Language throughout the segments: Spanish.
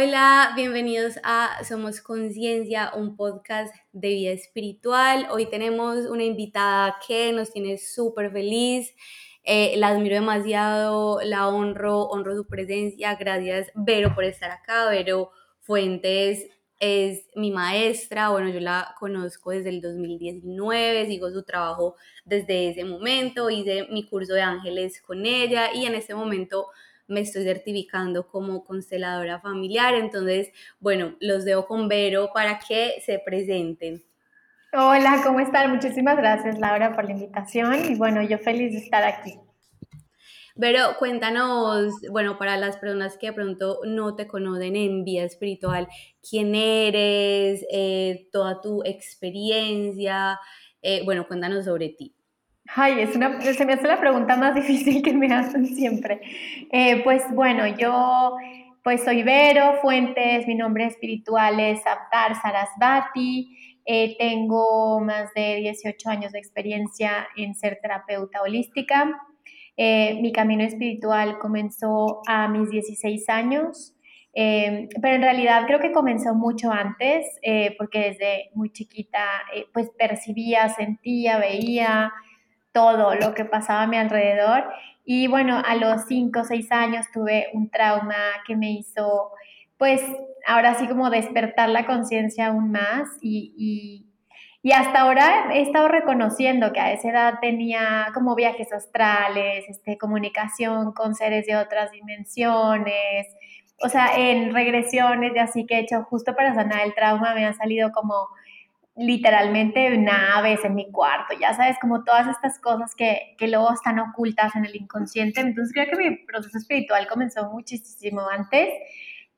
Hola, bienvenidos a Somos Conciencia, un podcast de vida espiritual. Hoy tenemos una invitada que nos tiene súper feliz. Eh, la admiro demasiado, la honro, honro su presencia. Gracias, Vero, por estar acá. Vero Fuentes es mi maestra. Bueno, yo la conozco desde el 2019, sigo su trabajo desde ese momento. Hice mi curso de ángeles con ella y en este momento me estoy certificando como consteladora familiar. Entonces, bueno, los dejo con Vero para que se presenten. Hola, ¿cómo están? Muchísimas gracias, Laura, por la invitación y bueno, yo feliz de estar aquí. Pero cuéntanos, bueno, para las personas que de pronto no te conocen en vida espiritual, quién eres, eh, toda tu experiencia, eh, bueno, cuéntanos sobre ti. Ay, es una, se me hace la pregunta más difícil que me hacen siempre. Eh, pues bueno, yo pues soy Vero Fuentes, mi nombre espiritual es Aptar Sarasvati, eh, tengo más de 18 años de experiencia en ser terapeuta holística. Eh, mi camino espiritual comenzó a mis 16 años, pero en realidad creo que comenzó mucho antes, porque desde muy chiquita pues percibía, sentía, veía, todo lo que pasaba a mi alrededor. Y bueno, a los 5 o 6 años tuve un trauma que me hizo, pues, ahora sí como despertar la conciencia aún más y, y, hasta ahora he estado reconociendo que a esa edad tenía como viajes astrales, este, comunicación con seres de otras dimensiones, o sea, en regresiones y así que he hecho justo para sanar el trauma me han salido como literalmente naves en mi cuarto, ya sabes, como todas estas cosas que, que luego están ocultas en el inconsciente. Entonces creo que mi proceso espiritual comenzó muchísimo antes.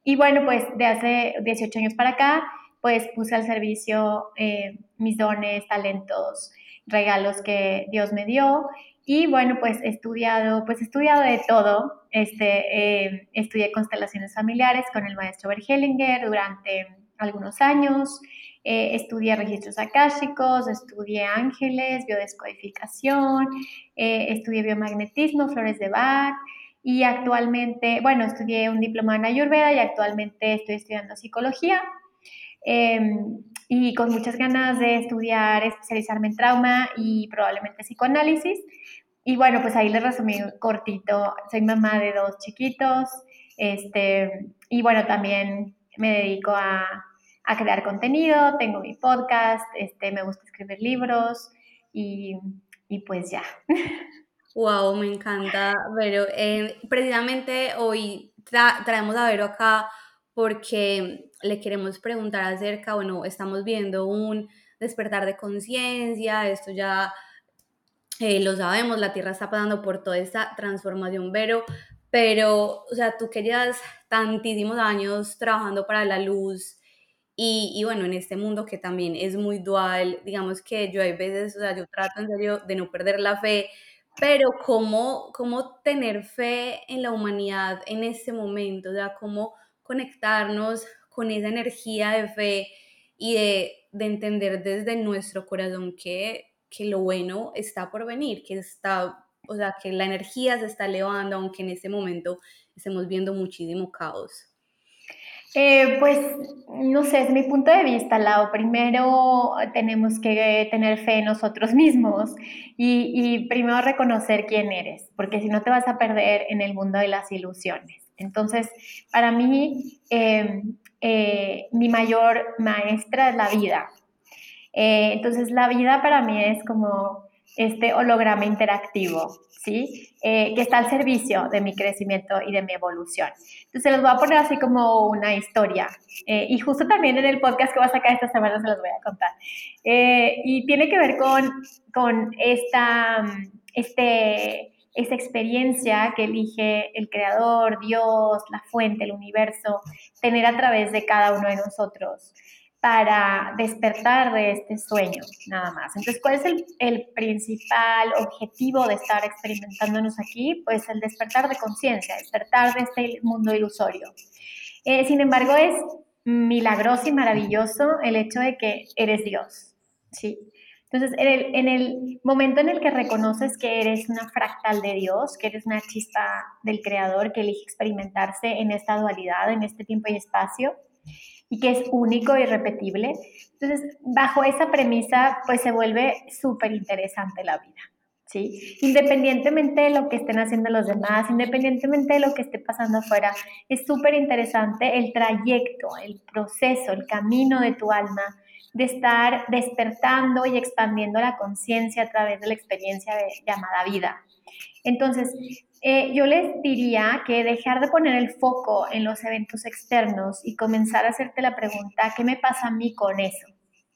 Y bueno, pues de hace 18 años para acá, pues puse al servicio eh, mis dones, talentos, regalos que Dios me dio. Y bueno, pues he estudiado, pues he estudiado de todo. Este, eh, estudié constelaciones familiares con el maestro Bergelinger durante algunos años. Eh, estudié registros akáshicos, estudié ángeles, biodescodificación, eh, estudié biomagnetismo, flores de Bach y actualmente, bueno, estudié un diploma en Ayurveda y actualmente estoy estudiando psicología em, y con muchas ganas de estudiar, especializarme en trauma y probablemente psicoanálisis. Y bueno, pues ahí les resumí cortito, soy mamá de dos chiquitos, este, y bueno, también me dedico a a crear contenido, tengo mi podcast, este, me gusta escribir libros y, y pues ya. Wow, me encanta, Vero. Eh, precisamente hoy traemos a Vero acá porque le queremos preguntar acerca, bueno, estamos viendo un despertar de conciencia, esto ya eh, lo sabemos, la Tierra está pasando por toda esta transformación, Vero, pero, o sea, tú que llevas tantísimos años trabajando para la luz, y, bueno, en este mundo que también es muy dual, digamos que yo hay veces, o sea, yo trato en serio de no perder la fe, pero cómo, cómo tener fe en la humanidad en este momento, o sea, cómo conectarnos con esa energía de fe y de, de entender desde nuestro corazón que, que lo bueno está por venir, que está, o sea, que la energía se está elevando, aunque en este momento estemos viendo muchísimo caos. Eh, pues no sé, es mi punto de vista, Lau. Primero tenemos que tener fe en nosotros mismos y, primero reconocer quién eres, porque si no te vas a perder en el mundo de las ilusiones. Entonces, para mí, em, eh, mi mayor maestra es la vida. Eh, entonces, la vida para mí es como este holograma interactivo, ¿sí? Eh, que está al servicio de mi crecimiento y de mi evolución. Entonces, les voy a poner así como una historia. Eh, y justo también en el podcast que va a sacar esta semana se los voy a contar. Eh, y tiene que ver con, con esta, este, esta experiencia que elige el Creador, Dios, la fuente, el universo, tener a través de cada uno de nosotros para despertar de este sueño, nada más. Entonces, ¿cuál es el, principal objetivo de estar experimentándonos aquí? Pues el despertar de conciencia, despertar de este mundo ilusorio. Eh, sin embargo, es milagroso y maravilloso el hecho de que eres Dios, ¿sí? Entonces, en el, en el, momento en el que reconoces que eres una fractal de Dios, que eres una chispa del Creador que elige experimentarse en esta dualidad, en este tiempo y espacio, y que es único y repetible, entonces, bajo esa premisa, pues se vuelve súper interesante la vida. ¿Sí? Independientemente de lo que estén haciendo los demás, independientemente de lo que esté pasando afuera, es súper interesante el trayecto, el proceso, el camino de tu alma de estar despertando y expandiendo la conciencia a través de la experiencia de, llamada vida. Entonces, eh, yo les diría que dejar de poner el foco en los eventos externos y comenzar a hacerte la pregunta, ¿qué me pasa a mí con eso?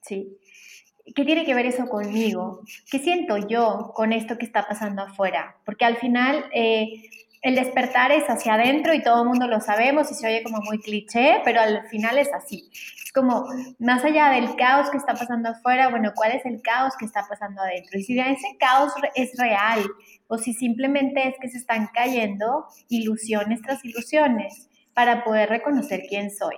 ¿Sí? ¿Qué tiene que ver eso conmigo? ¿Qué siento yo con esto que está pasando afuera? Porque al final eh, el despertar es hacia adentro y todo el mundo lo sabemos y se oye como muy cliché, pero al final es así. Es como, más allá del caos que está pasando afuera, bueno, ¿cuál es el caos que está pasando adentro? Y si ese caos es real o si simplemente es que se están cayendo ilusiones tras ilusiones para poder reconocer quién soy.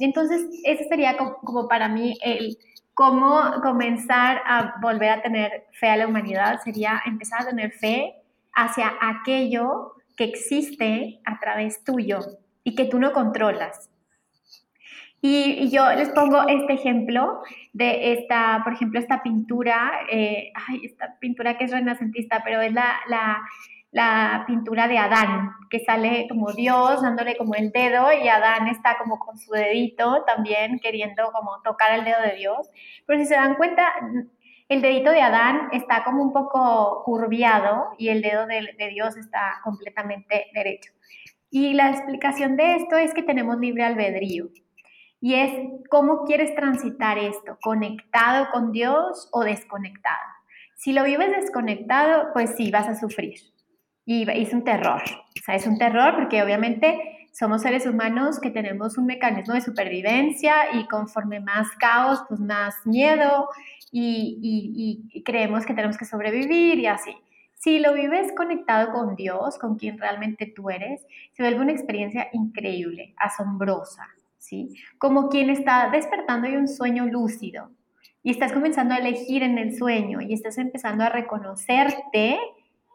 Entonces, ese sería como, para mí el cómo comenzar a volver a tener fe a la humanidad, sería empezar a tener fe hacia aquello que existe a través tuyo y que tú no controlas. Y, yo les pongo este ejemplo de esta, por ejemplo, esta pintura, eh, esta pintura que es renacentista, pero es la, la, la, pintura de Adán, que sale como Dios dándole como el dedo y Adán está como con su dedito también queriendo como tocar el dedo de Dios. Pero si se dan cuenta, el dedito de Adán está como un poco curviado y el dedo de, Dios está completamente derecho. Y la explicación de esto es que tenemos libre albedrío. Y es cómo quieres transitar esto, conectado con Dios o desconectado. Si lo vives desconectado, pues sí, vas a sufrir. Y es un terror. O sea, es un terror porque obviamente somos seres humanos que tenemos un mecanismo de supervivencia y conforme más caos, pues más miedo y, creemos que tenemos que sobrevivir y así. Si lo vives conectado con Dios, con quien realmente tú eres, se vuelve una experiencia increíble, asombrosa, ¿sí? Como quien está despertando de un sueño lúcido y estás comenzando a elegir en el sueño y estás empezando a reconocerte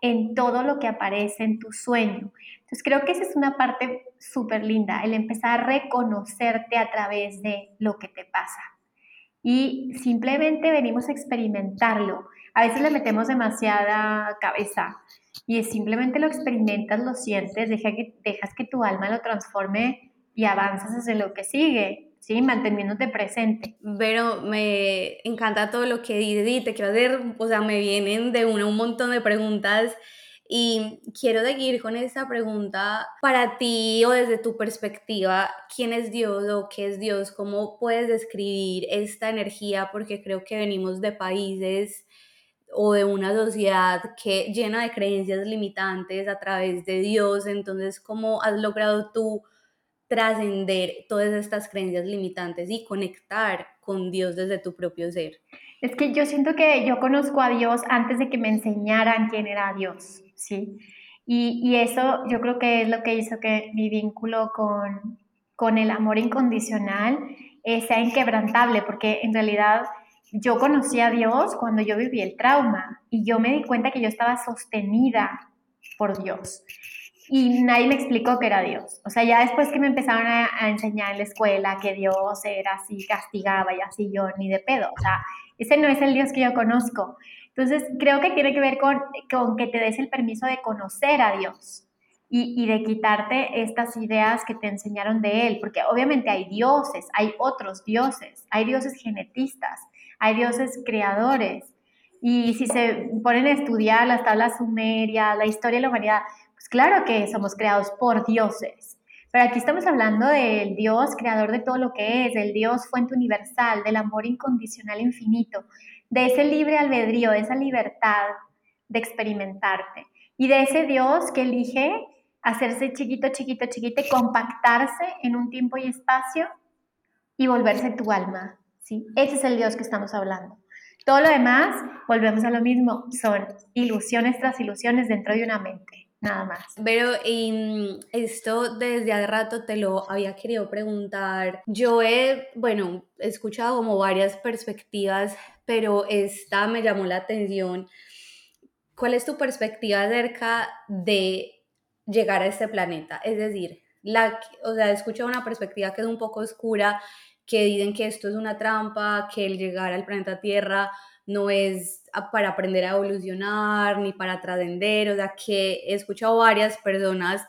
en todo lo que aparece en tu sueño. Entonces creo que esa es una parte súper linda, el empezar a reconocerte a través de lo que te pasa. Y simplemente venimos a experimentarlo. A veces le metemos demasiada cabeza y simplemente lo experimentas, lo sientes, deja que, dejas que tu alma lo transforme y avanzas hacia lo que sigue. ¿sí? Manteniéndote presente. Pero me encanta todo lo que dices te quiero hacer, o sea, me vienen de una un montón de preguntas y quiero seguir con esta pregunta para ti o desde tu perspectiva, ¿quién es Dios o qué es Dios? ¿Cómo puedes describir esta energía? Porque creo que venimos de países o de una sociedad que llena de creencias limitantes a través de Dios. Entonces, ¿cómo has logrado tú trascender todas estas creencias limitantes y conectar con Dios desde tu propio ser? Es que yo siento que yo conozco a Dios antes de que me enseñaran quién era Dios, ¿sí? Y, eso yo creo que es lo que hizo que mi vínculo con, con el amor incondicional eh, sea inquebrantable, porque en realidad yo conocí a Dios cuando yo viví el trauma y yo me di cuenta que yo estaba sostenida por Dios y nadie me explicó que era Dios. O sea, ya después que me empezaron a, enseñar en la escuela que Dios era así, castigaba y así yo, ni de pedo. O sea, ese no es el Dios que yo conozco. Entonces, creo que tiene que ver con, con que te des el permiso de conocer a Dios y, y de quitarte estas ideas que te enseñaron de Él, porque obviamente hay dioses, hay otros dioses, hay dioses genetistas, hay dioses creadores. Y si se ponen a estudiar las tablas sumerias, la historia de la humanidad, claro que somos creados por dioses, pero aquí estamos hablando del Dios creador de todo lo que es, del Dios fuente universal, del amor incondicional infinito, de ese libre albedrío, de esa libertad de experimentarte y de ese Dios que elige hacerse chiquito, chiquito, chiquito compactarse en un tiempo y espacio y volverse tu alma. ¿sí? Ese es el Dios que estamos hablando. Todo lo demás, volvemos a lo mismo, son ilusiones tras ilusiones dentro de una mente. Nada más. Pero y, esto desde hace rato te lo había querido preguntar. Yo he, bueno, he escuchado como varias perspectivas, pero esta me llamó la atención. ¿Cuál es tu perspectiva acerca de llegar a este planeta? Es decir, la, o sea, he escuchado una perspectiva que es un poco oscura, que dicen que esto es una trampa, que el llegar al planeta Tierra no es para aprender a evolucionar ni para trascender, o sea, que he escuchado varias personas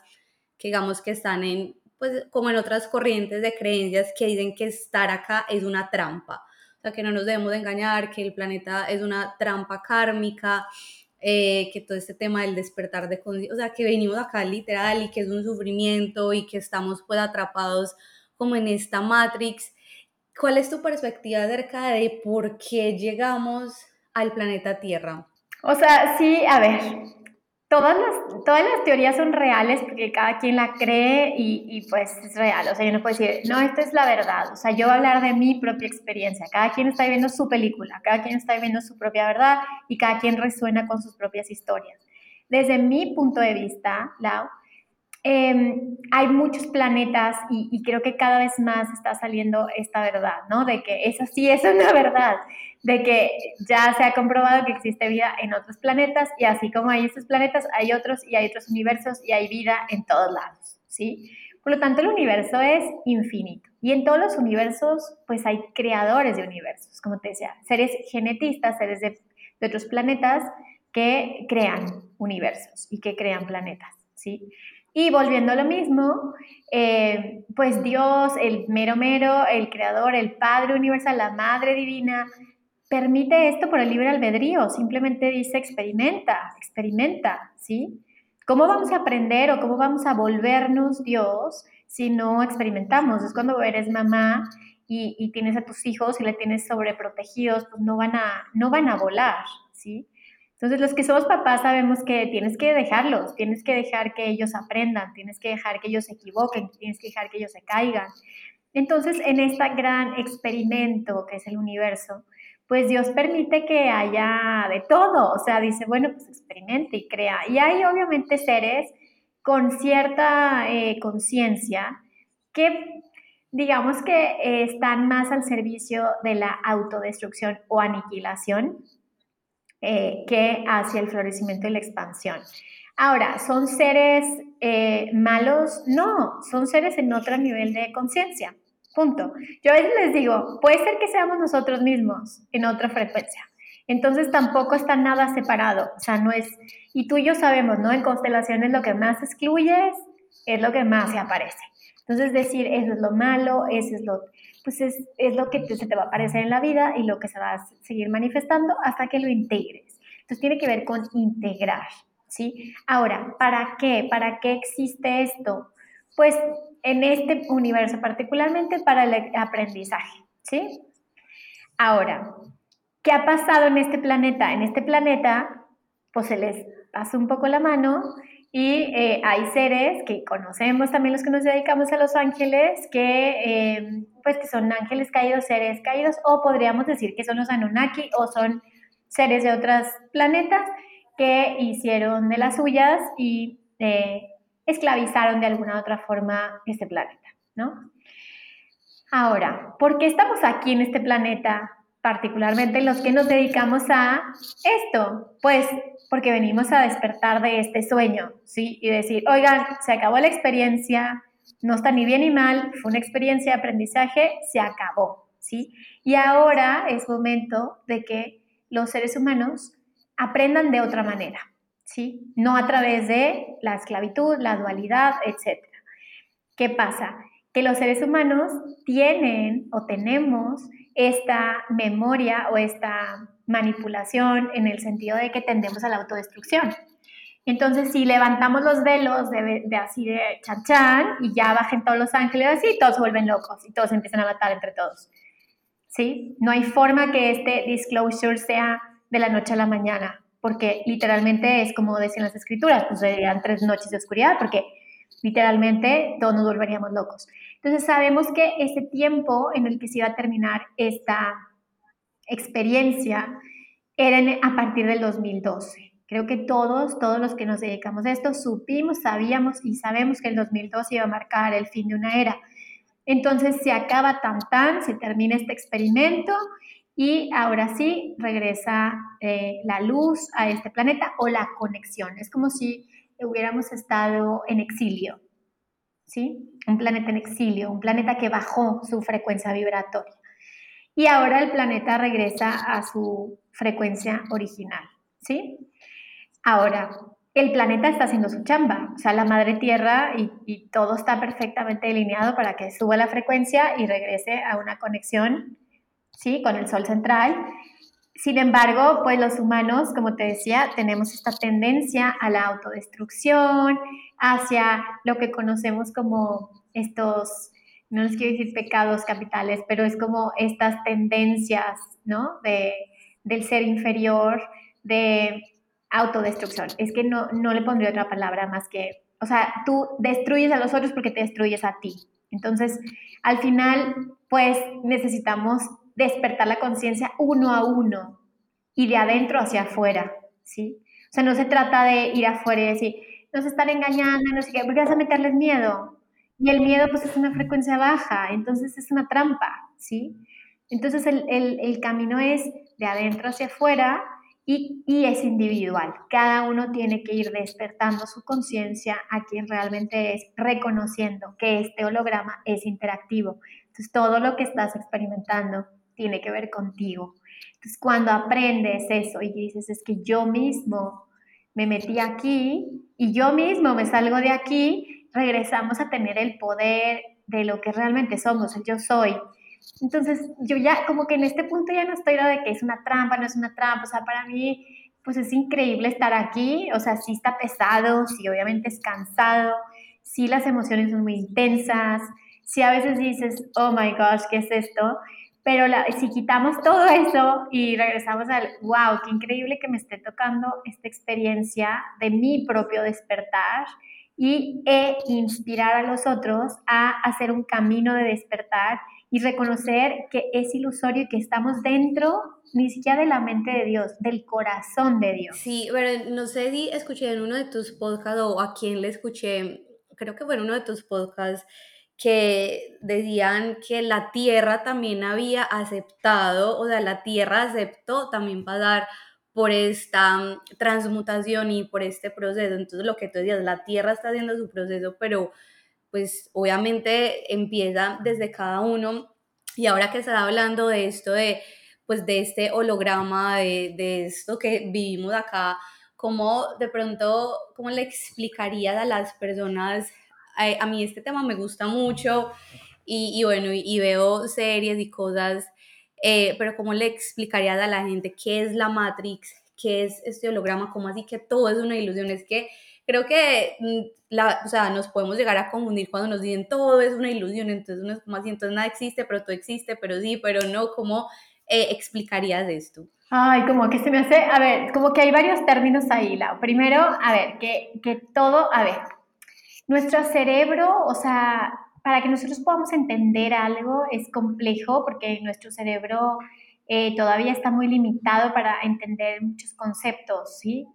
que digamos que están en, pues como en otras corrientes de creencias que dicen que estar acá es una trampa, o sea, que no nos debemos engañar, que el planeta es una trampa kármica, eh, que todo este tema del despertar de conciencia, o sea, que venimos acá literal y que es un sufrimiento y que estamos pues atrapados como en esta matrix. ¿Cuál es tu perspectiva acerca de por qué llegamos al planeta Tierra? O sea, sí, a ver, todas las, todas las teorías son reales porque cada quien la cree y, y, pues es real. O sea, yo no puedo decir, no, esta es la verdad. O sea, yo voy a hablar de mi propia experiencia. Cada quien está viviendo su película, cada quien está viviendo su propia verdad y cada quien resuena con sus propias historias. Desde mi punto de vista, Lau, Em, hay muchos planetas y, creo que cada vez más está saliendo esta verdad, ¿no? De que eso sí es una verdad, de que ya se ha comprobado que existe vida en otros planetas y así como hay estos planetas, hay otros y hay otros universos y hay vida en todos lados, ¿sí? Por lo tanto, el universo es infinito y en todos los universos, pues hay creadores de universos, como te decía, seres genetistas, seres de, de otros planetas que crean universos y que crean planetas, ¿sí? Y volviendo a lo mismo, eh, pues Dios, el mero mero, el creador, el Padre universal, la Madre divina, permite esto por el libre albedrío, simplemente dice experimenta, experimenta, ¿sí? ¿Cómo vamos a aprender o cómo vamos a volvernos Dios si no experimentamos? Es cuando eres mamá y, y tienes a tus hijos y le tienes sobreprotegidos, pues no van a, no van a volar, ¿sí? Entonces, los que somos papás sabemos que tienes que dejarlos, tienes que dejar que ellos aprendan, tienes que dejar que ellos se equivoquen, tienes que dejar que ellos se caigan. Entonces, en este gran experimento que es el universo, pues Dios permite que haya de todo, o sea, dice, bueno, pues experimente y crea. Y hay obviamente seres con cierta eh, conciencia que digamos que están más al servicio de la autodestrucción o aniquilación, eh, que hacia el florecimiento y la expansión. Ahora, ¿son seres eh, malos? No, son seres en otro nivel de conciencia. Punto. Yo a veces les digo, puede ser que seamos nosotros mismos en otra frecuencia. Entonces tampoco está nada separado. O sea, no es. Y tú y yo sabemos, ¿no? En constelaciones lo que más excluyes es lo que más se aparece. Entonces decir, eso es lo malo, eso es lo pues es, lo que se te va a aparecer en la vida y lo que se va a seguir manifestando hasta que lo integres. Entonces tiene que ver con integrar, ¿sí? Ahora, ¿para qué? ¿Para qué existe esto? Pues en este universo particularmente para el aprendizaje, ¿sí? Ahora, ¿qué ha pasado en este planeta? En este planeta, pues se les pasa un poco la mano y eh, hay seres que conocemos también los que nos dedicamos a los ángeles, que, eh, pues que son ángeles caídos, seres caídos, o podríamos decir que son los Anunnaki o son seres de otros planetas que hicieron de las suyas y eh, esclavizaron de alguna otra forma este planeta, ¿no? Ahora, ¿por qué estamos aquí en este planeta? Particularmente los que nos dedicamos a esto, pues porque venimos a despertar de este sueño, ¿sí? Y decir, oigan, se acabó la experiencia, no está ni bien ni mal, fue una experiencia de aprendizaje, se acabó, ¿sí? Y ahora es momento de que los seres humanos aprendan de otra manera, ¿sí? No a través de la esclavitud, la dualidad, etc. ¿Qué pasa? Que los seres humanos tienen o tenemos esta memoria o esta manipulación en el sentido de que tendemos a la autodestrucción. Entonces, si levantamos los velos de, así de chan y ya bajen todos los ángeles así, todos se vuelven locos y todos empiezan a matar entre todos. ¿Sí? No hay forma que este disclosure sea de la noche a la mañana, porque literalmente es como decían las escrituras, pues serían tres noches de oscuridad, porque literalmente todos nos volveríamos locos. Entonces sabemos que ese tiempo en el que se iba a terminar esta experiencia era a partir del 2012, Creo que todos, todos los que nos dedicamos a esto, supimos, sabíamos y sabemos que el 2002 iba a marcar el fin de una era. Entonces se acaba tan tan, se termina este experimento y ahora sí regresa eh, la luz a este planeta o la conexión. Es como si hubiéramos estado en exilio, ¿sí? Un planeta en exilio, un planeta que bajó su frecuencia vibratoria. Y ahora el planeta regresa a su frecuencia original, ¿sí? Ahora, el planeta está haciendo su chamba, o sea, la madre tierra y, todo está perfectamente delineado para que suba la frecuencia y regrese a una conexión, ¿sí? Con el sol central. Sin embargo, pues los humanos, como te decía, tenemos esta tendencia a la autodestrucción, hacia lo que conocemos como estos, no les quiero decir pecados capitales, pero es como estas tendencias, ¿no? De, del ser inferior, de autodestrucción. Es que no, no le pondría otra palabra más que, o sea, tú destruyes a los otros porque te destruyes a ti. Entonces, al final, pues necesitamos despertar la conciencia uno a uno y de adentro hacia afuera, ¿sí? O sea, no se trata de ir afuera y decir, nos están engañando, no sé qué, porque vas a meterles miedo. Y el miedo, pues, es una frecuencia baja, entonces es una trampa, ¿sí? Entonces, el, el, el camino es de adentro hacia afuera y, y, es individual. Cada uno tiene que ir despertando su conciencia a quien realmente es, reconociendo que este holograma es interactivo. Entonces, todo lo que estás experimentando tiene que ver contigo. Entonces, cuando aprendes eso y dices, es que yo mismo me metí aquí y yo mismo me salgo de aquí, regresamos a tener el poder de lo que realmente somos, el yo soy. Entonces, yo ya como que en este punto ya no estoy lo de que es una trampa, no es una trampa, o sea, para mí pues es increíble estar aquí, o sea, sí está pesado, sí obviamente es cansado, sí las emociones son muy intensas, sí a veces dices, oh my gosh, ¿qué es esto? Pero si quitamos todo eso y regresamos al, wow, qué increíble que me esté tocando esta experiencia de mi propio despertar y e inspirar a los otros a hacer un camino de despertar y reconocer que es ilusorio y que estamos dentro ni siquiera de la mente de Dios, del corazón de Dios. Sí, pero no sé si escuché en uno de tus podcasts o a quién le escuché, creo que fue uno de tus podcasts, que decían que la tierra también había aceptado, o sea, la tierra aceptó también pasar por esta transmutación y por este proceso. Entonces, lo que tú decías, la tierra está haciendo su proceso, pero pues obviamente empieza desde cada uno. Y ahora que está hablando de esto, de, pues de este holograma, de, de esto que vivimos acá, ¿cómo de pronto, cómo le explicarías a las personas? A, mí este tema me gusta mucho y, bueno, y, veo series y cosas, eh, pero ¿cómo le explicarías a la gente qué es la Matrix? ¿Qué es este holograma? ¿Cómo así que todo es una ilusión? Es que creo que mm, la, o sea, nos podemos llegar a confundir cuando nos dicen todo es una ilusión, entonces uno es como entonces nada existe, pero todo existe, pero sí, pero no, ¿cómo eh, explicarías esto? Ay, como que se me hace, a ver, como que hay varios términos ahí, Lau. Primero, a ver, que, que todo, a ver, nuestro cerebro, o sea, para que nosotros podamos entender algo es complejo porque nuestro cerebro eh, todavía está muy limitado para entender muchos conceptos, ¿sí?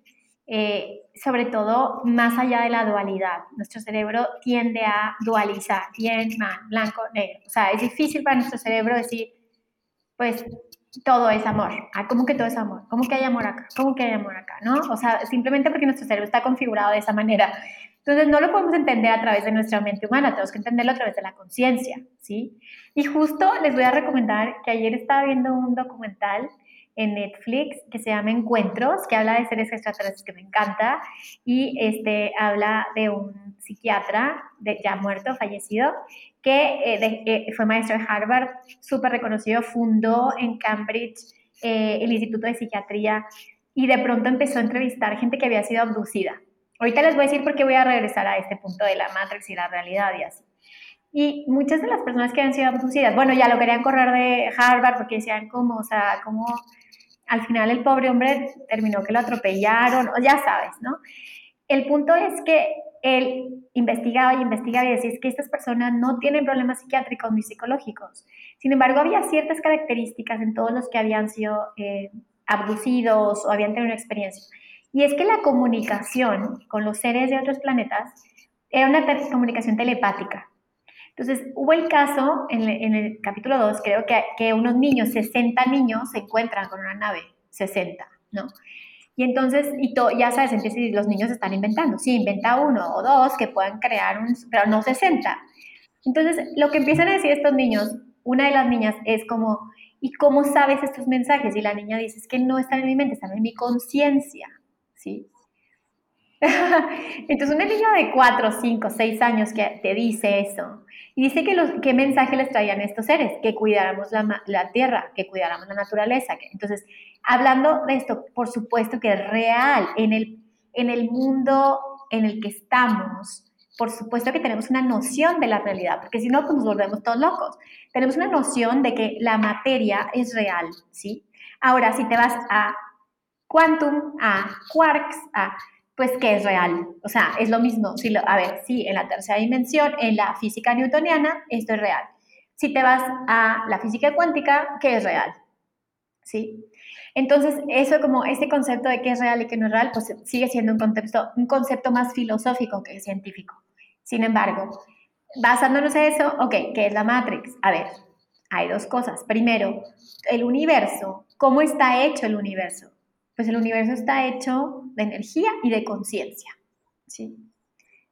Eh, sobre todo más allá de la dualidad. Nuestro cerebro tiende a dualizar, bien, mal, blanco, negro. O sea, es difícil para nuestro cerebro decir, pues todo es amor. Ah, ¿Cómo que todo es amor? ¿Cómo que hay amor acá? ¿Cómo que hay amor acá? ¿No? O sea, simplemente porque nuestro cerebro está configurado de esa manera. Entonces, no lo podemos entender a través de nuestra mente humana, tenemos que entenderlo a través de la conciencia, ¿sí? Y justo les voy a recomendar que ayer estaba viendo un documental en Netflix que se llama Encuentros, que habla de seres extraterrestres que me encanta y este, habla de un psiquiatra ya muerto, fallecido, que eh, eh, fue maestro de Harvard, súper reconocido, fundó en Cambridge eh, el Instituto de Psiquiatría y de pronto empezó a entrevistar gente que había sido abducida. Ahorita les voy a decir por qué voy a regresar a este punto de la Matrix y la realidad y así. Y muchas de las personas que han sido abducidas, bueno, ya lo querían correr de Harvard porque decían como, o sea, como al final el pobre hombre terminó que lo atropellaron, o ya sabes, ¿no? El punto es que él investigaba y investigaba y decía es que estas personas no tienen problemas psiquiátricos ni psicológicos. Sin embargo, había ciertas características en todos los que habían sido eh, abducidos o habían tenido una experiencia. Y es que la comunicación con los seres de otros planetas era una comunicación telepática. Entonces, hubo el caso en, el capítulo 2, creo que, unos niños, 60 niños, se encuentran con una nave, 60, ¿no? Y entonces, y ya sabes, empieza los niños están inventando. Sí, inventa uno o dos que puedan crear un, pero no 60. Entonces, lo que empiezan a decir estos niños, una de las niñas es como, ¿y cómo sabes estos mensajes? Y la niña dice, es que no están en mi mente, están en mi conciencia, ¿sí? Entonces, una niña de 4, 5, 6 años que te dice eso, y dice que los, qué mensaje les traían estos seres, que cuidáramos la, la tierra, que cuidáramos la naturaleza. Entonces, hablando de esto, por supuesto que es real, en el, en el mundo en el que estamos, por supuesto que tenemos una noción de la realidad, porque si no, pues nos volvemos todos locos. Tenemos una noción de que la materia es real, ¿sí? Ahora, si te vas a quantum, a quarks, a pues que es real. O sea, es lo mismo. Si a ver, sí, en la tercera dimensión, en la física newtoniana, esto es real. Si te vas a la física cuántica, ¿qué es real? ¿Sí? Entonces, eso como ese concepto de qué es real y qué no es real, pues sigue siendo un concepto, un concepto más filosófico que científico. Sin embargo, basándonos en eso, ok, ¿qué es la Matrix? A ver, hay dos cosas. Primero, el universo, ¿cómo está hecho el universo? Pues el universo está hecho de energía y de conciencia. ¿sí?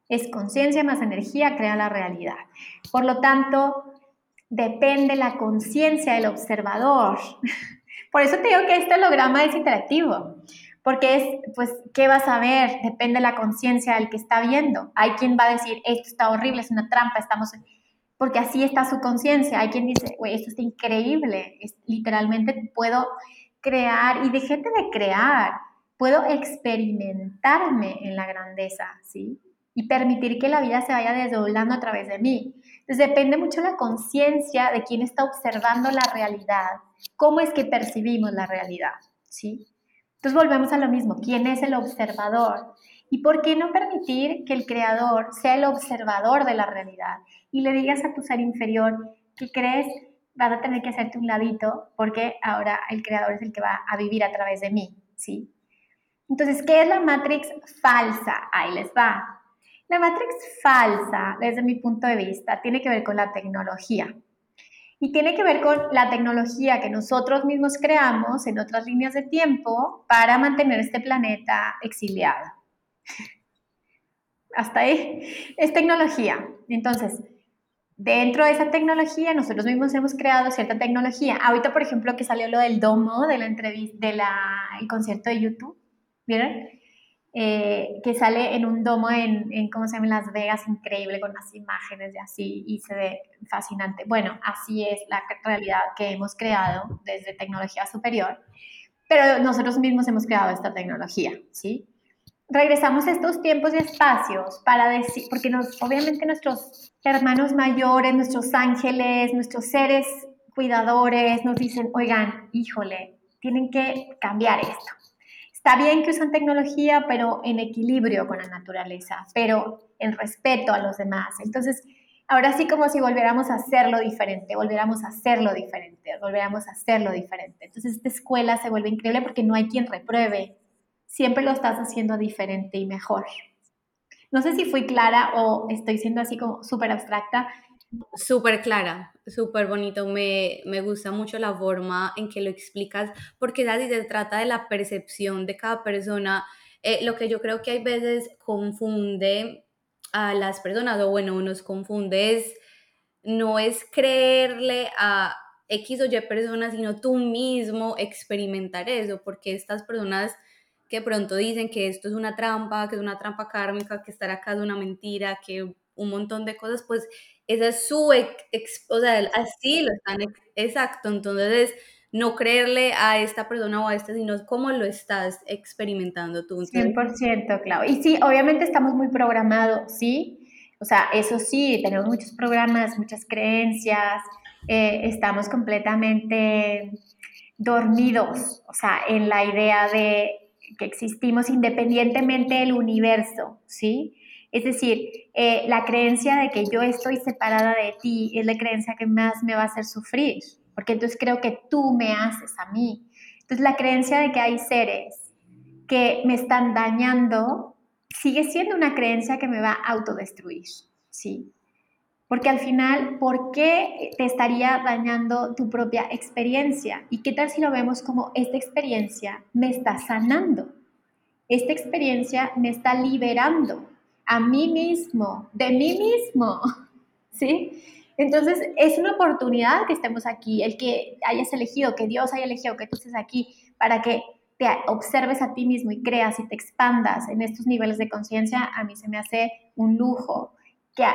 Es conciencia más energía crea la realidad. Por lo tanto, depende la conciencia del observador. Por eso te digo que este holograma es interactivo, porque es, pues, ¿qué vas a ver? Depende la conciencia del que está viendo. Hay quien va a decir, esto está horrible, es una trampa, estamos... Porque así está su conciencia. Hay quien dice, güey, esto está increíble, es, literalmente puedo crear y déjate de crear, puedo experimentarme en la grandeza, ¿sí? Y permitir que la vida se vaya desdoblando a través de mí. Entonces depende mucho la conciencia de quién está observando la realidad, cómo es que percibimos la realidad, ¿sí? Entonces volvemos a lo mismo, ¿quién es el observador? ¿Y por qué no permitir que el creador sea el observador de la realidad y le digas a tu ser inferior que crees vas a tener que hacerte un ladito porque ahora el creador es el que va a vivir a través de mí, ¿sí? Entonces, ¿qué es la Matrix falsa? Ahí les va. La Matrix falsa, desde mi punto de vista, tiene que ver con la tecnología. Y tiene que ver con la tecnología que nosotros mismos creamos en otras líneas de tiempo para mantener este planeta exiliado. Hasta ahí. Es tecnología. Entonces, dentro de esa tecnología, nosotros mismos hemos creado cierta tecnología. Ahorita, por ejemplo, que salió lo del domo de la entrevista, del concierto de YouTube, ¿vieron? Eh, que sale en un domo en, en, ¿cómo se llama? Las Vegas, increíble, con las imágenes de así, y se ve fascinante. Bueno, así es la realidad que hemos creado desde tecnología superior, pero nosotros mismos hemos creado esta tecnología, ¿sí? Regresamos a estos tiempos y espacios para decir, porque nos, obviamente nuestros hermanos mayores, nuestros ángeles, nuestros seres cuidadores nos dicen, oigan, híjole, tienen que cambiar esto. Está bien que usan tecnología, pero en equilibrio con la naturaleza, pero en respeto a los demás. Entonces, ahora sí como si volviéramos a hacerlo diferente, volviéramos a hacerlo diferente, volviéramos a hacerlo diferente. Entonces, esta escuela se vuelve increíble porque no hay quien repruebe, siempre lo estás haciendo diferente y mejor. No sé si fui clara o estoy siendo así como súper abstracta. Súper clara, súper bonito. Me, me, gusta mucho la forma en que lo explicas, porque así se trata de la percepción de cada persona. Eh, lo que yo creo que hay veces confunde a las personas, o bueno, nos confunde es, no es creerle a X o Y personas, sino tú mismo experimentar eso, porque estas personas que pronto dicen que esto es una trampa, que es una trampa kármica, que estar acá es una mentira, que un montón de cosas, pues esa es su, o sea, así lo están, exacto, entonces es no creerle a esta persona o a este, sino cómo lo estás experimentando tú. 100%, claro. Y sí, obviamente estamos muy programados, ¿sí? O sea, eso sí, tenemos muchos programas, muchas creencias, eh, estamos completamente dormidos, o sea, en la idea de que existimos independientemente del universo, ¿sí? Es decir, eh, la creencia de que yo estoy separada de ti es la creencia que más me va a hacer sufrir, porque entonces creo que tú me haces a mí. Entonces la creencia de que hay seres que me están dañando, sigue siendo una creencia que me va a autodestruir, ¿sí? Porque al final, ¿por qué te estaría dañando tu propia experiencia? ¿Y qué tal si lo vemos como esta experiencia me está sanando? Esta experiencia me está liberando a mí mismo, de mí mismo, ¿sí? Entonces, es una oportunidad que estemos aquí, el que hayas elegido, que Dios haya elegido que tú estés aquí para que te observes a ti mismo y creas y te expandas en estos niveles de conciencia, a mí se me hace un lujo. Que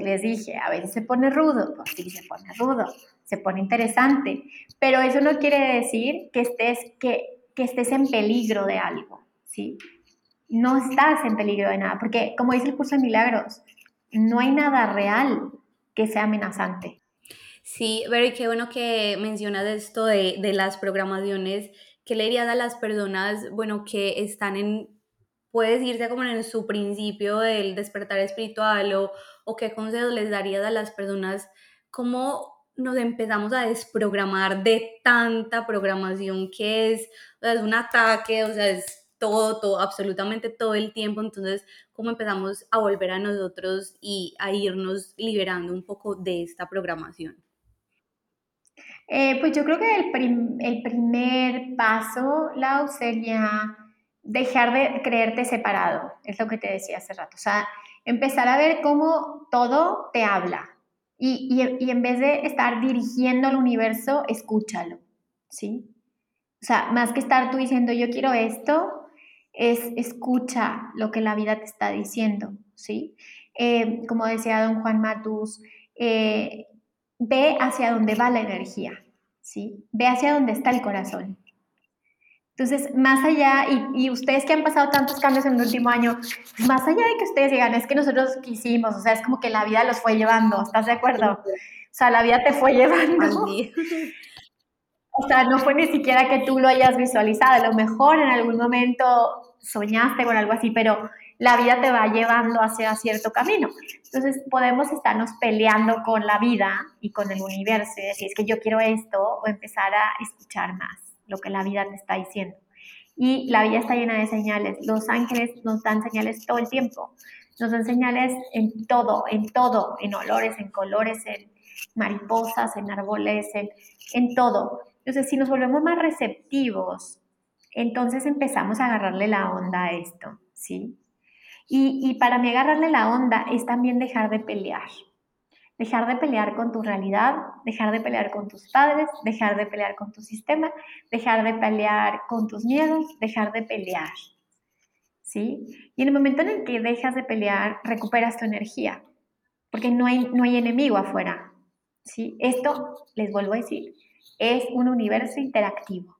les dije, a veces se pone rudo, pues sí, se pone rudo, se pone interesante, pero eso no quiere decir que estés, que, que estés en peligro de algo, ¿sí? No estás en peligro de nada, porque como dice el curso de milagros, no hay nada real que sea amenazante. Sí, Very, qué bueno que mencionas esto de, de las programaciones ¿qué le dirías a las personas, bueno, que están en, puedes irse como en su principio del despertar espiritual o, o qué consejos les darías a las personas, cómo nos empezamos a desprogramar de tanta programación que es, es un ataque, o sea, es todo, todo, absolutamente todo el tiempo, entonces, cómo empezamos a volver a nosotros y a irnos liberando un poco de esta programación. Eh, pues yo creo que el, primer paso, Lau, sería dejar de creerte separado, es lo que te decía hace rato. O sea, empezar a ver cómo todo te habla. Y, y, en vez de estar dirigiendo al universo, escúchalo, ¿sí? O sea, más que estar tú diciendo yo quiero esto, es escucha lo que la vida te está diciendo, ¿sí? Eh, como decía don Juan Matus, eh, ve hacia dónde va la energía, ¿sí? Ve hacia dónde está el corazón. Entonces, más allá, y, ustedes que han pasado tantos cambios en el último año, más allá de que ustedes digan, es que nosotros quisimos, o sea, es como que la vida los fue llevando, ¿estás de acuerdo? O sea, la vida te fue llevando. O sea, no fue ni siquiera que tú lo hayas visualizado, a lo mejor en algún momento soñaste con algo así, pero la vida te va llevando hacia cierto camino. Entonces podemos estarnos peleando con la vida y con el universo y decir, es que yo quiero esto o empezar a escuchar más lo que la vida te está diciendo. Y la vida está llena de señales. Los ángeles nos dan señales todo el tiempo. Nos dan señales en todo, en todo, en olores, en colores, en mariposas, en árboles, en, en todo. Entonces, si nos volvemos más receptivos, entonces empezamos a agarrarle la onda a esto, ¿sí? Y, para mí agarrarle la onda es también dejar de pelear. Dejar de pelear con tu realidad, dejar de pelear con tus padres, dejar de pelear con tu sistema, dejar de pelear con tus miedos, dejar de pelear. ¿Sí? Y en el momento en el que dejas de pelear, recuperas tu energía, porque no hay, no hay enemigo afuera. ¿Sí? Esto, les vuelvo a decir, es un universo interactivo.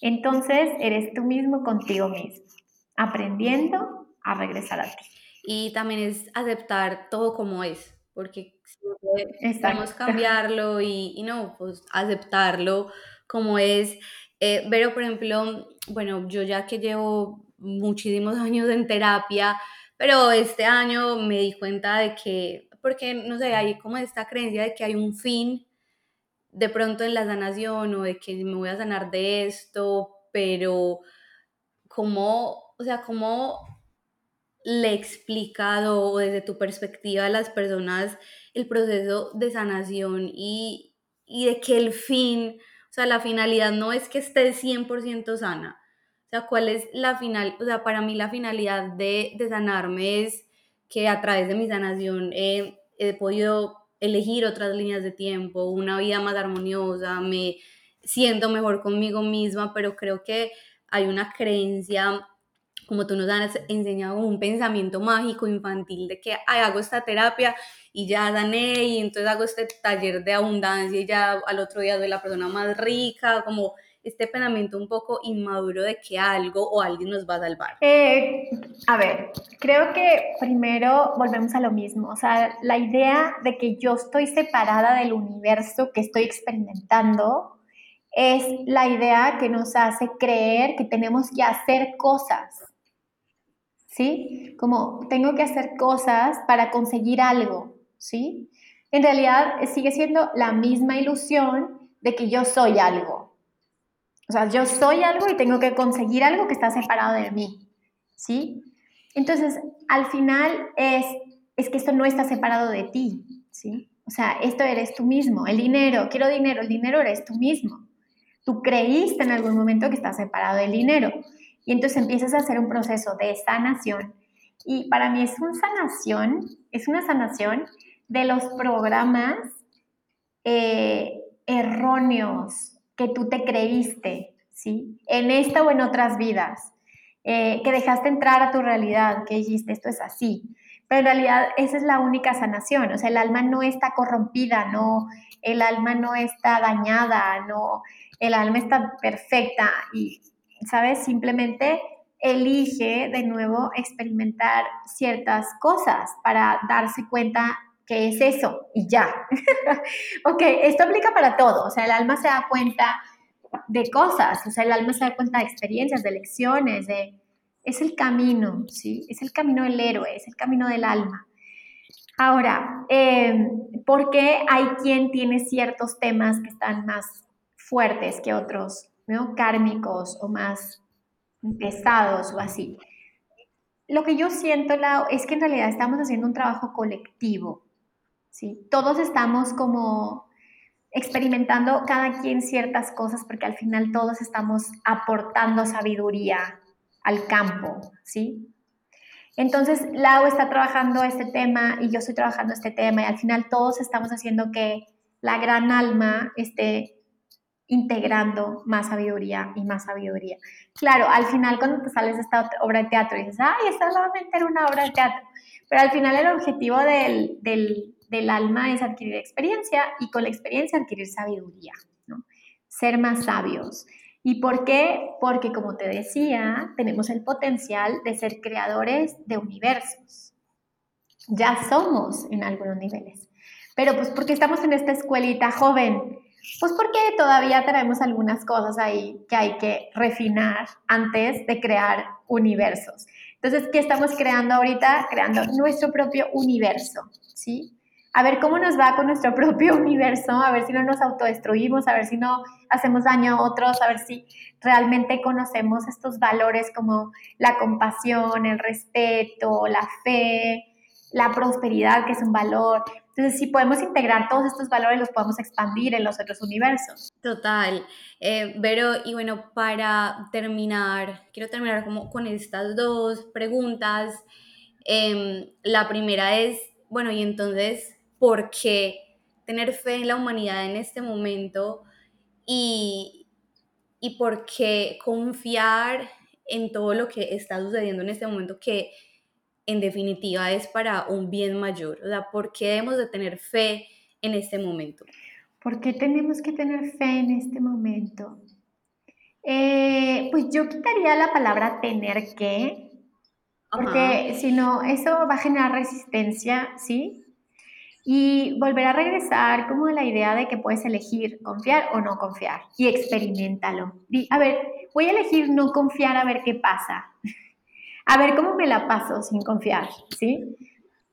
Entonces, eres tú mismo contigo mismo, aprendiendo a regresar a ti. Y también es aceptar todo como es, porque podemos cambiarlo y, y, no, pues aceptarlo como es. Eh, pero, por ejemplo, bueno, yo ya que llevo muchísimos años en terapia, pero este año me di cuenta de que, porque, no sé, hay como esta creencia de que hay un fin de pronto en la sanación o de que me voy a sanar de esto, pero como, o sea, como le he explicado desde tu perspectiva a las personas el proceso de sanación y, de que el fin, o sea, la finalidad no es que estés 100% sana. O sea, ¿cuál es la final? O sea, para mí la finalidad de, sanarme es que a través de mi sanación he podido elegir otras líneas de tiempo, una vida más armoniosa, me siento mejor conmigo misma, pero creo que hay una creencia como tú nos has enseñado, un pensamiento mágico infantil de que hago esta terapia y ya sané y entonces hago este taller de abundancia y ya al otro día soy la persona más rica, como este pensamiento un poco inmaduro de que algo o alguien nos va a salvar? Eh, a ver, creo que primero volvemos a lo mismo, o sea, la idea de que yo estoy separada del universo que estoy experimentando es la idea que nos hace creer que tenemos que hacer cosas ¿sí? Como tengo que hacer cosas para conseguir algo, ¿sí? En realidad sigue siendo la misma ilusión de que yo soy algo. O sea, yo soy algo y tengo que conseguir algo que está separado de mí, ¿sí? Entonces, al final es, es que esto no está separado de ti, ¿sí? O sea, esto eres tú mismo. El dinero, quiero dinero, el dinero eres tú mismo. Tú creíste en algún momento que estás separado del dinero. Y entonces empiezas a hacer un proceso de sanación. Y para mí es una sanación, es una sanación de los programas eh, erróneos que tú te creíste, ¿sí? En esta o en otras vidas, eh, que dejaste entrar a tu realidad, que dijiste, esto es así. Pero en realidad esa es la única sanación, o sea, el alma no está corrompida, no, el alma no está dañada, no, el alma está perfecta y, ¿sabes? Simplemente elige de nuevo experimentar ciertas cosas para darse cuenta que es eso y ya. ok, esto aplica para todo, o sea, el alma se da cuenta de cosas, o sea, el alma se da cuenta de experiencias, de lecciones, de... Es el camino, ¿sí? Es el camino del héroe, es el camino del alma. Ahora, eh, ¿por qué hay quien tiene ciertos temas que están más fuertes que otros, ¿no? Kármicos o más pesados o así. Lo que yo siento, Lau, es que en realidad estamos haciendo un trabajo colectivo, ¿sí? Todos estamos como experimentando cada quien ciertas cosas porque al final todos estamos aportando sabiduría al campo, ¿sí? Entonces, Lau está trabajando este tema y yo estoy trabajando este tema y al final todos estamos haciendo que la gran alma esté integrando más sabiduría y más sabiduría. Claro, al final cuando te sales de esta obra de teatro dices, ay, esta solamente era una obra de teatro, pero al final el objetivo del, del, del alma es adquirir experiencia y con la experiencia adquirir sabiduría, ¿no? ser más sabios. ¿Y por qué? Porque como te decía, tenemos el potencial de ser creadores de universos. Ya somos en algunos niveles. Pero pues porque estamos en esta escuelita joven pues porque todavía tenemos algunas cosas ahí que hay que refinar antes de crear universos. Entonces, ¿qué estamos creando ahorita? Creando nuestro propio universo, ¿sí? A ver cómo nos va con nuestro propio universo, a ver si no nos autodestruimos, a ver si no hacemos daño a otros, a ver si realmente conocemos estos valores como la compasión, el respeto, la fe, la prosperidad, que es un valor. Entonces, si podemos integrar todos estos valores, los podemos expandir en los otros universos. Total. Eh, Vero, y bueno, para terminar, quiero terminar como con estas dos preguntas. Em, la primera es, bueno, y entonces, ¿por qué tener fe en la humanidad en este momento? Y, y por qué confiar en todo lo que está sucediendo en este momento que en definitiva es para un bien mayor. O sea, ¿por qué debemos de tener fe en este momento? ¿Por qué tenemos que tener fe en este momento? Eh, pues yo quitaría la palabra tener que, porque si no, eso va a generar resistencia, ¿sí? Y volver a regresar como a la idea de que puedes elegir confiar o no confiar y experimentalo. a ver, voy a elegir no confiar a ver qué pasa a ver cómo me la paso sin confiar, ¿sí?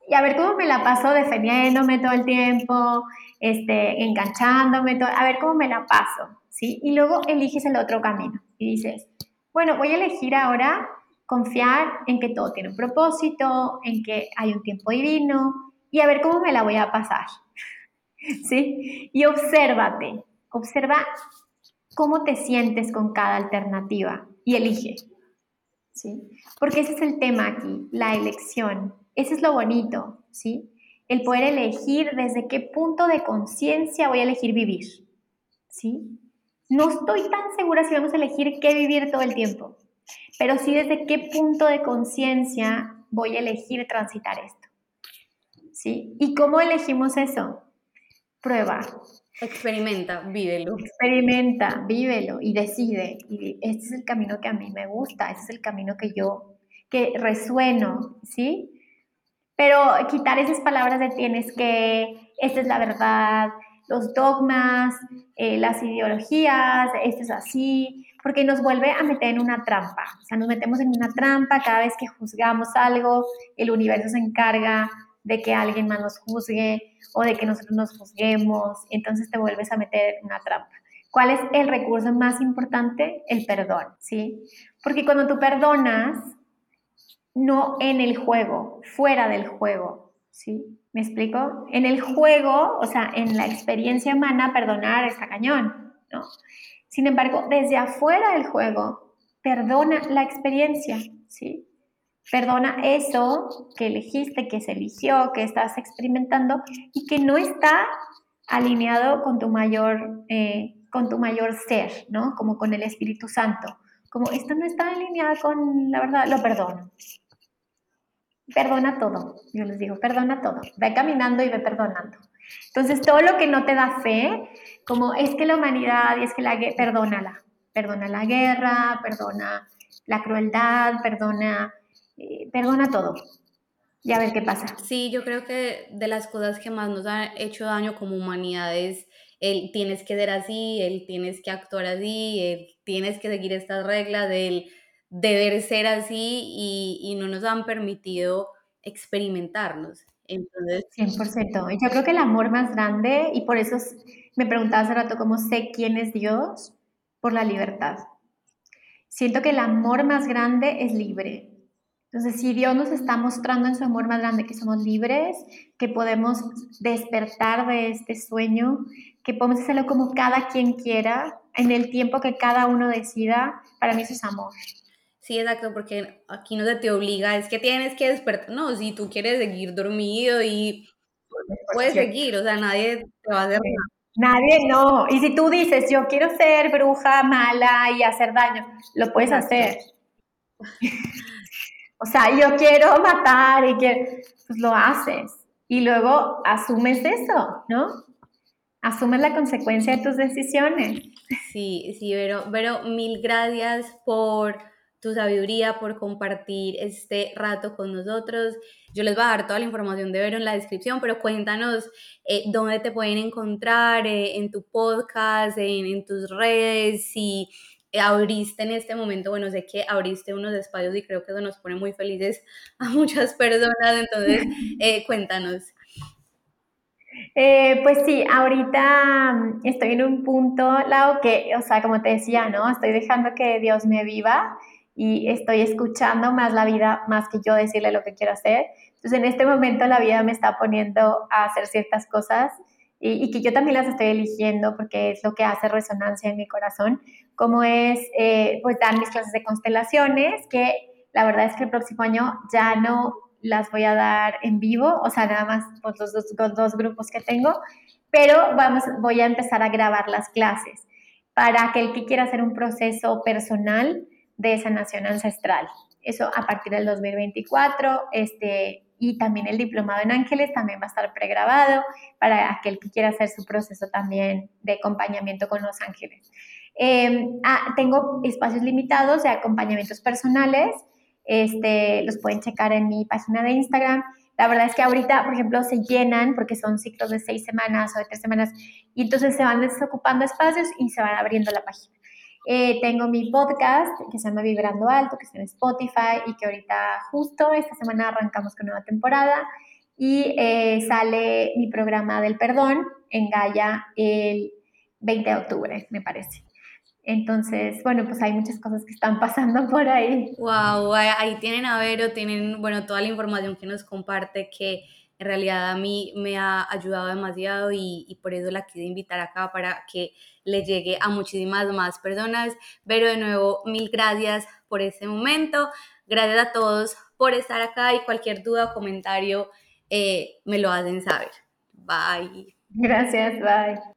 Y a ver cómo me la paso defendiéndome todo el tiempo, este, enganchándome, todo, a ver cómo me la paso, ¿sí? Y luego eliges el otro camino y dices, bueno, voy a elegir ahora confiar en que todo tiene un propósito, en que hay un tiempo divino y a ver cómo me la voy a pasar, ¿sí? Y obsérvate, observa cómo te sientes con cada alternativa y elige. ¿Sí? Porque ese es el tema aquí, la elección. Ese es lo bonito, ¿sí? El poder elegir desde qué punto de conciencia voy a elegir vivir, ¿sí? No estoy tan segura si vamos a elegir qué vivir todo el tiempo, pero sí desde qué punto de conciencia voy a elegir transitar esto, ¿sí? ¿Y cómo elegimos eso? Prueba, Experimenta, vívelo. Experimenta, vívelo y decide. Y este es el camino que a mí me gusta, este es el camino que yo, que resueno, ¿sí? Pero quitar esas palabras de tienes que, esta es la verdad, los dogmas, eh, las ideologías, esto es así, porque nos vuelve a meter en una trampa. O sea, nos metemos en una trampa cada vez que juzgamos algo, el universo se encarga de que alguien más nos juzgue o de que nosotros nos juzguemos, entonces te vuelves a meter en una trampa. ¿Cuál es el recurso más importante? El perdón, ¿sí? Porque cuando tú perdonas, no en el juego, fuera del juego, ¿sí? ¿Me explico? En el juego, o sea, en la experiencia humana, perdonar está cañón, ¿no? Sin embargo, desde afuera del juego, perdona la experiencia, ¿sí? Perdona eso que elegiste, que se eligió, que estás experimentando y que no está alineado con tu mayor, eh, con tu mayor ser, ¿no? Como con el Espíritu Santo. Como esto no está alineado con la verdad, lo perdono. Perdona todo, yo les digo, perdona todo. Ve caminando y ve perdonando. Entonces, todo lo que no te da fe, como es que la humanidad y es que la guerra, perdónala. Perdona la guerra, perdona la crueldad, perdona, perdona todo. Y a ver qué pasa. Sí, yo creo que de las cosas que más nos han hecho daño como humanidad es el tienes que ser así, el tienes que actuar así, el tienes que seguir estas reglas, del deber ser así y, y no nos han permitido experimentarnos. Entonces, 100%. Yo creo que el amor más grande, y por eso me preguntaba hace rato cómo sé quién es Dios, por la libertad. Siento que el amor más grande es libre. Entonces, si Dios nos está mostrando en su amor más grande que somos libres, que podemos despertar de este sueño, que podemos hacerlo como cada quien quiera, en el tiempo que cada uno decida, para mí eso es amor. Sí, exacto, porque aquí no se te obliga, es que tienes que despertar, no, si tú quieres seguir dormido y puedes seguir, o sea, nadie te va a hacer nada. Nadie, no. Y si tú dices, yo quiero ser bruja mala y hacer daño, lo puedes hacer. o sea, yo quiero matar y que, pues lo haces. Y luego asumes eso, ¿no? Asumes la consecuencia de tus decisiones. Sí, sí, pero, pero mil gracias por tu sabiduría, por compartir este rato con nosotros. Yo les voy a dar toda la información de Vero en la descripción, pero cuéntanos eh, dónde te pueden encontrar eh, en tu podcast, en, tus redes, si abriste en este momento, bueno, sé que abriste unos espacios y creo que eso nos pone muy felices a muchas personas, entonces eh, cuéntanos. pues sí, ahorita mm, estoy en un punto, Lau, que, o sea, como te decía, ¿no? Estoy dejando que Dios me viva y estoy escuchando más la vida, más que yo decirle lo que quiero hacer. Entonces, en este momento la vida me está poniendo a hacer ciertas cosas y, que yo también las estoy eligiendo porque es lo que hace resonancia en mi corazón, como es eh, pues dar mis clases de constelaciones, que la verdad es que el próximo año ya no las voy a dar en vivo, o sea, nada más los, dos, grupos que tengo, pero vamos, voy a empezar a grabar las clases para aquel que quiera hacer un proceso personal de sanación ancestral. Eso a partir del 2024, este, y también el diplomado en ángeles también va a estar pregrabado para aquel que quiera hacer su proceso también de acompañamiento con los ángeles. Em, ah, tengo espacios limitados de acompañamientos personales, este, los pueden checar en mi página de Instagram. La verdad es que ahorita, por ejemplo, se llenan porque son ciclos de seis semanas o de tres semanas y entonces se van desocupando espacios y se van abriendo la página. Eh, tengo mi podcast que se llama Vibrando Alto, que está en Spotify y que ahorita justo esta semana arrancamos con nueva temporada. Y eh, sale mi programa del perdón en Gaia el 20 de octubre, me parece. Entonces, bueno, pues hay muchas cosas que están pasando por ahí. Wow, ahí tienen a Vero, tienen, bueno, toda la información que nos comparte que en realidad a mí me ha ayudado demasiado y, por eso la quise invitar acá para que le llegue a muchísimas más personas. Pero de nuevo, mil gracias por este momento. Gracias a todos por estar acá y cualquier duda o comentario eh, me lo hacen saber. Bye. Gracias, bye.